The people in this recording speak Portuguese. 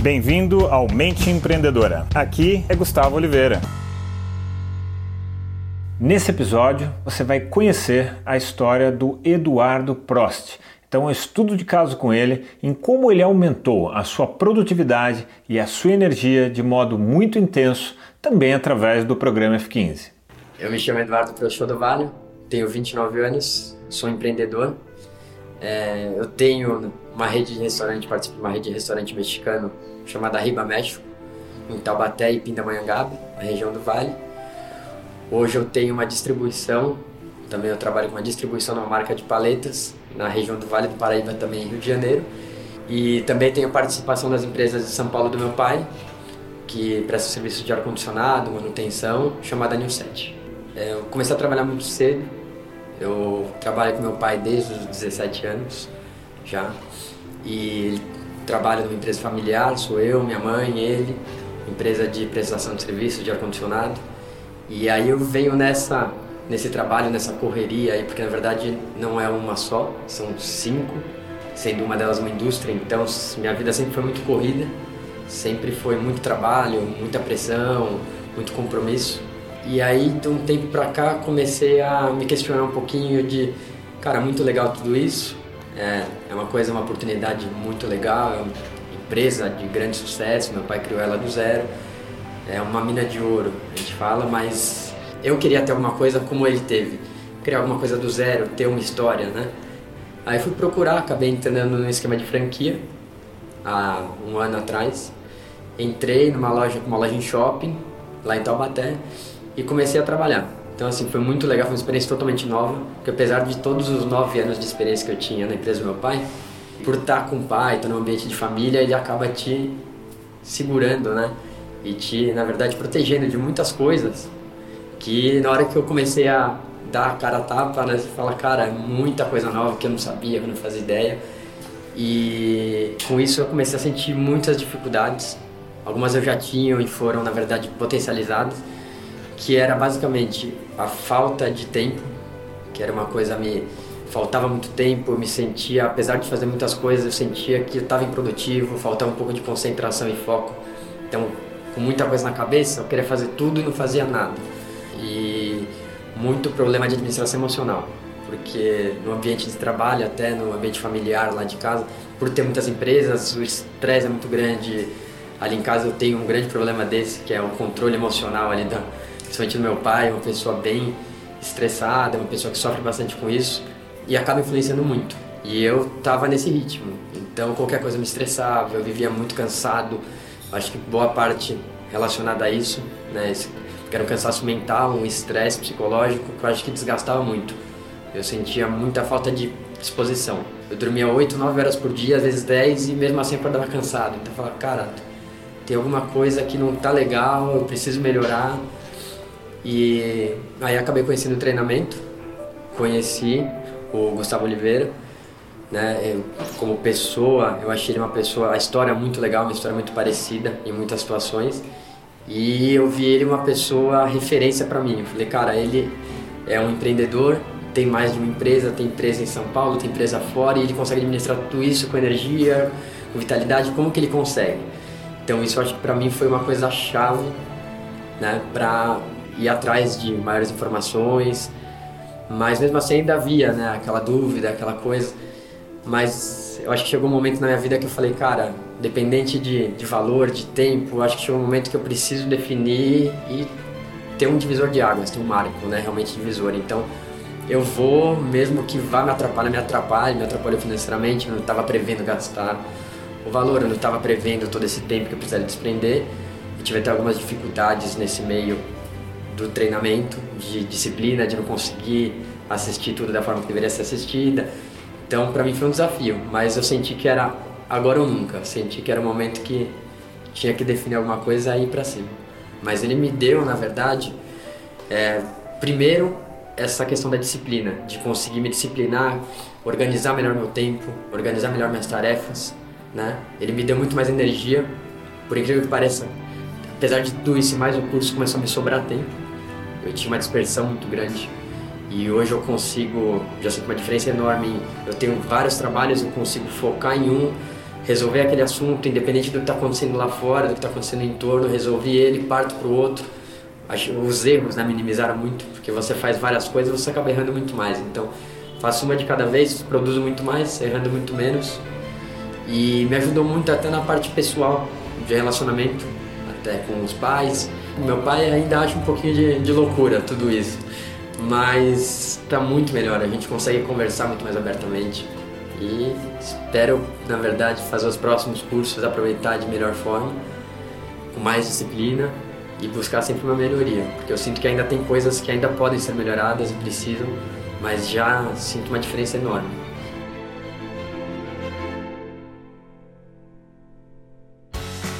Bem-vindo ao Mente Empreendedora. Aqui é Gustavo Oliveira. Nesse episódio, você vai conhecer a história do Eduardo Prost. Então, um estudo de caso com ele em como ele aumentou a sua produtividade e a sua energia de modo muito intenso, também através do programa F15. Eu me chamo Eduardo Prost do Vale, tenho 29 anos, sou empreendedor. É, eu tenho uma rede de restaurante, participo de uma rede de restaurante mexicano chamada Riba México, em Taubaté e Pindamonhangaba, na região do Vale. Hoje eu tenho uma distribuição, também eu trabalho com uma distribuição numa marca de paletas, na região do Vale do Paraíba também, Rio de Janeiro. E também tenho participação das empresas de São Paulo do meu pai, que presta serviço de ar-condicionado, manutenção, chamada New Set. É, eu comecei a trabalhar muito cedo, eu trabalho com meu pai desde os 17 anos já. E ele trabalha numa empresa familiar, sou eu, minha mãe, ele, empresa de prestação de serviços de ar-condicionado. E aí eu venho nessa nesse trabalho, nessa correria aí, porque na verdade não é uma só, são cinco, sendo uma delas uma indústria, então minha vida sempre foi muito corrida, sempre foi muito trabalho, muita pressão, muito compromisso. E aí, de um tempo pra cá, comecei a me questionar um pouquinho de, cara, muito legal tudo isso, é, é uma coisa, uma oportunidade muito legal, é uma empresa de grande sucesso, meu pai criou ela do zero, é uma mina de ouro, a gente fala, mas eu queria ter alguma coisa como ele teve, criar alguma coisa do zero, ter uma história, né? Aí fui procurar, acabei entrando no esquema de franquia há um ano atrás. Entrei numa loja, uma loja em shopping, lá em Taubaté, e comecei a trabalhar. Então, assim, foi muito legal, foi uma experiência totalmente nova, porque apesar de todos os nove anos de experiência que eu tinha na empresa do meu pai, por estar com o pai, estar num ambiente de família, ele acaba te segurando, né? E te, na verdade, protegendo de muitas coisas que na hora que eu comecei a dar a cara a tapa, né? Você fala, cara, é muita coisa nova que eu não sabia, que eu não fazia ideia. E com isso eu comecei a sentir muitas dificuldades. Algumas eu já tinha e foram, na verdade, potencializadas que era basicamente a falta de tempo, que era uma coisa me faltava muito tempo, eu me sentia, apesar de fazer muitas coisas, eu sentia que eu estava improdutivo, faltava um pouco de concentração e foco. Então, com muita coisa na cabeça, eu queria fazer tudo e não fazia nada. E muito problema de administração emocional, porque no ambiente de trabalho, até no ambiente familiar lá de casa, por ter muitas empresas, o estresse é muito grande. Ali em casa eu tenho um grande problema desse, que é o controle emocional ali da, principalmente do meu pai, uma pessoa bem estressada, uma pessoa que sofre bastante com isso e acaba influenciando muito. E eu tava nesse ritmo, então qualquer coisa me estressava, eu vivia muito cansado. Acho que boa parte relacionada a isso, né? Que era um cansaço mental, um estresse psicológico que eu acho que desgastava muito. Eu sentia muita falta de disposição. Eu dormia 8, 9 horas por dia, às vezes 10 e mesmo assim eu acordava cansado. Então eu falava, cara, tem alguma coisa que não tá legal, eu preciso melhorar. E aí acabei conhecendo o treinamento, conheci o Gustavo Oliveira, né? Eu, como pessoa, eu achei ele uma pessoa, a história é muito legal, uma história muito parecida em muitas situações. E eu vi ele uma pessoa referência para mim. Eu falei, cara, ele é um empreendedor, tem mais de uma empresa, tem empresa em São Paulo, tem empresa fora, e ele consegue administrar tudo isso com energia, com vitalidade, como que ele consegue? Então isso acho que para mim foi uma coisa chave, né, para ir atrás de maiores informações, mas mesmo assim ainda havia, né, aquela dúvida, aquela coisa. Mas eu acho que chegou um momento na minha vida que eu falei, cara, dependente de, de valor, de tempo, acho que chegou um momento que eu preciso definir e ter um divisor de águas, ter um marco, né, realmente divisor. Então, eu vou, mesmo que vá me atrapalhar, me atrapalhe, me atrapalhe financeiramente, eu não estava prevendo gastar o valor, eu não estava prevendo todo esse tempo que eu precisaria desprender. Eu tive até algumas dificuldades nesse meio do treinamento, de disciplina, de não conseguir assistir tudo da forma que deveria ser assistida. Então, para mim foi um desafio, mas eu senti que era agora ou nunca. Senti que era o momento que tinha que definir alguma coisa e ir para cima. Mas ele me deu, na verdade, é, primeiro essa questão da disciplina, de conseguir me disciplinar, organizar melhor meu tempo, organizar melhor minhas tarefas, né? Ele me deu muito mais energia, por incrível que pareça. Apesar de tudo isso, mais o curso começou a me sobrar tempo eu tinha uma dispersão muito grande. E hoje eu consigo, já sinto uma diferença enorme. Eu tenho vários trabalhos, eu consigo focar em um, resolver aquele assunto, independente do que está acontecendo lá fora, do que está acontecendo em torno, resolvi ele, parto para o outro. Os erros né, minimizaram muito, porque você faz várias coisas você acaba errando muito mais. Então, faço uma de cada vez, produzo muito mais, errando muito menos. E me ajudou muito até na parte pessoal, de relacionamento, até com os pais. Meu pai ainda acha um pouquinho de, de loucura tudo isso, mas está muito melhor, a gente consegue conversar muito mais abertamente. E espero, na verdade, fazer os próximos cursos, aproveitar de melhor forma, com mais disciplina e buscar sempre uma melhoria, porque eu sinto que ainda tem coisas que ainda podem ser melhoradas e precisam, mas já sinto uma diferença enorme.